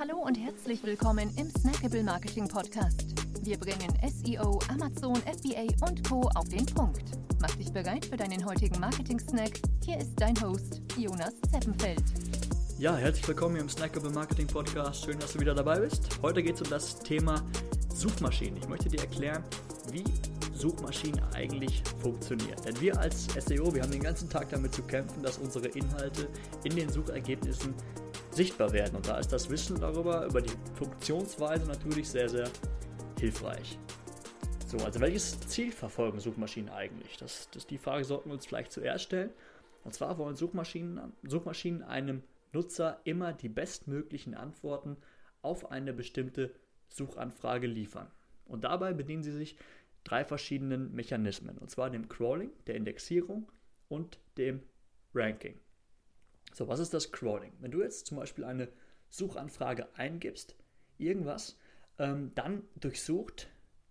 Hallo und herzlich willkommen im Snackable Marketing Podcast. Wir bringen SEO, Amazon, FBA und Co. auf den Punkt. Mach dich bereit für deinen heutigen Marketing-Snack. Hier ist dein Host, Jonas Zeppenfeld. Ja, herzlich willkommen im Snackable Marketing Podcast. Schön, dass du wieder dabei bist. Heute geht es um das Thema Suchmaschinen. Ich möchte dir erklären, wie Suchmaschinen eigentlich funktionieren. Denn wir als SEO, wir haben den ganzen Tag damit zu kämpfen, dass unsere Inhalte in den Suchergebnissen sichtbar werden. Und da ist das Wissen darüber, über die Funktionsweise natürlich sehr, sehr hilfreich. So, also welches Ziel verfolgen Suchmaschinen eigentlich? Das, das die Frage sollten wir uns vielleicht zuerst stellen. Und zwar wollen Suchmaschinen, Suchmaschinen einem Nutzer immer die bestmöglichen Antworten auf eine bestimmte Suchanfrage liefern. Und dabei bedienen sie sich drei verschiedenen Mechanismen. Und zwar dem Crawling, der Indexierung und dem Ranking. So, was ist das Crawling? Wenn du jetzt zum Beispiel eine Suchanfrage eingibst, irgendwas, ähm, dann durchsucht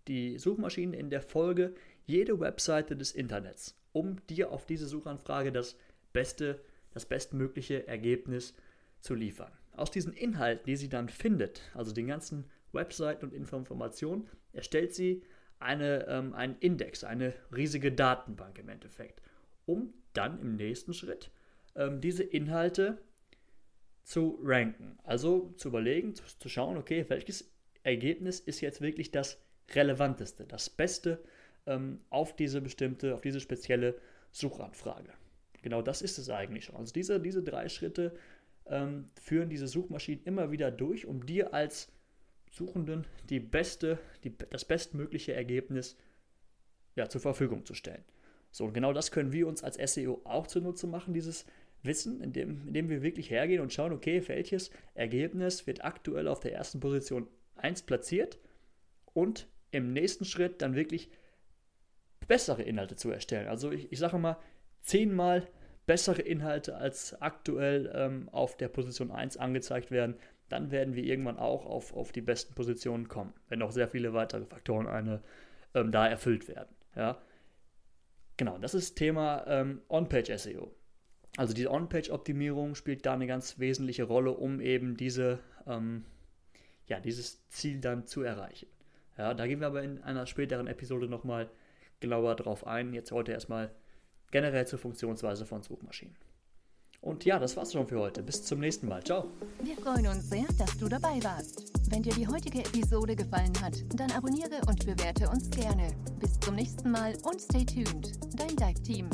die Suchmaschine in der Folge jede Webseite des Internets, um dir auf diese Suchanfrage das beste, das bestmögliche Ergebnis zu liefern. Aus diesen Inhalten, die sie dann findet, also den ganzen Webseiten und Informationen, erstellt sie eine, ähm, einen Index, eine riesige Datenbank im Endeffekt, um dann im nächsten Schritt ähm, diese Inhalte zu ranken. Also zu überlegen, zu, zu schauen, okay, welches Ergebnis ist jetzt wirklich das relevanteste, das Beste ähm, auf diese bestimmte, auf diese spezielle Suchanfrage. Genau das ist es eigentlich schon. Also diese, diese drei Schritte ähm, führen diese Suchmaschinen immer wieder durch, um dir als Suchenden die beste, die, das bestmögliche Ergebnis ja, zur Verfügung zu stellen. So, und genau das können wir uns als SEO auch zunutze machen, dieses Wissen, indem, indem wir wirklich hergehen und schauen, okay, welches Ergebnis wird aktuell auf der ersten Position 1 platziert und im nächsten Schritt dann wirklich bessere Inhalte zu erstellen. Also ich, ich sage mal, zehnmal bessere Inhalte als aktuell ähm, auf der Position 1 angezeigt werden, dann werden wir irgendwann auch auf, auf die besten Positionen kommen, wenn auch sehr viele weitere Faktoren eine, ähm, da erfüllt werden. Ja? Genau, das ist Thema ähm, On-Page-SEO. Also die On-Page-Optimierung spielt da eine ganz wesentliche Rolle, um eben diese, ähm, ja, dieses Ziel dann zu erreichen. Ja, da gehen wir aber in einer späteren Episode nochmal genauer drauf ein. Jetzt heute erstmal generell zur Funktionsweise von Suchmaschinen. Und ja, das war's schon für heute. Bis zum nächsten Mal. Ciao. Wir freuen uns sehr, dass du dabei warst. Wenn dir die heutige Episode gefallen hat, dann abonniere und bewerte uns gerne. Bis zum nächsten Mal und stay tuned. Dein Dive Team.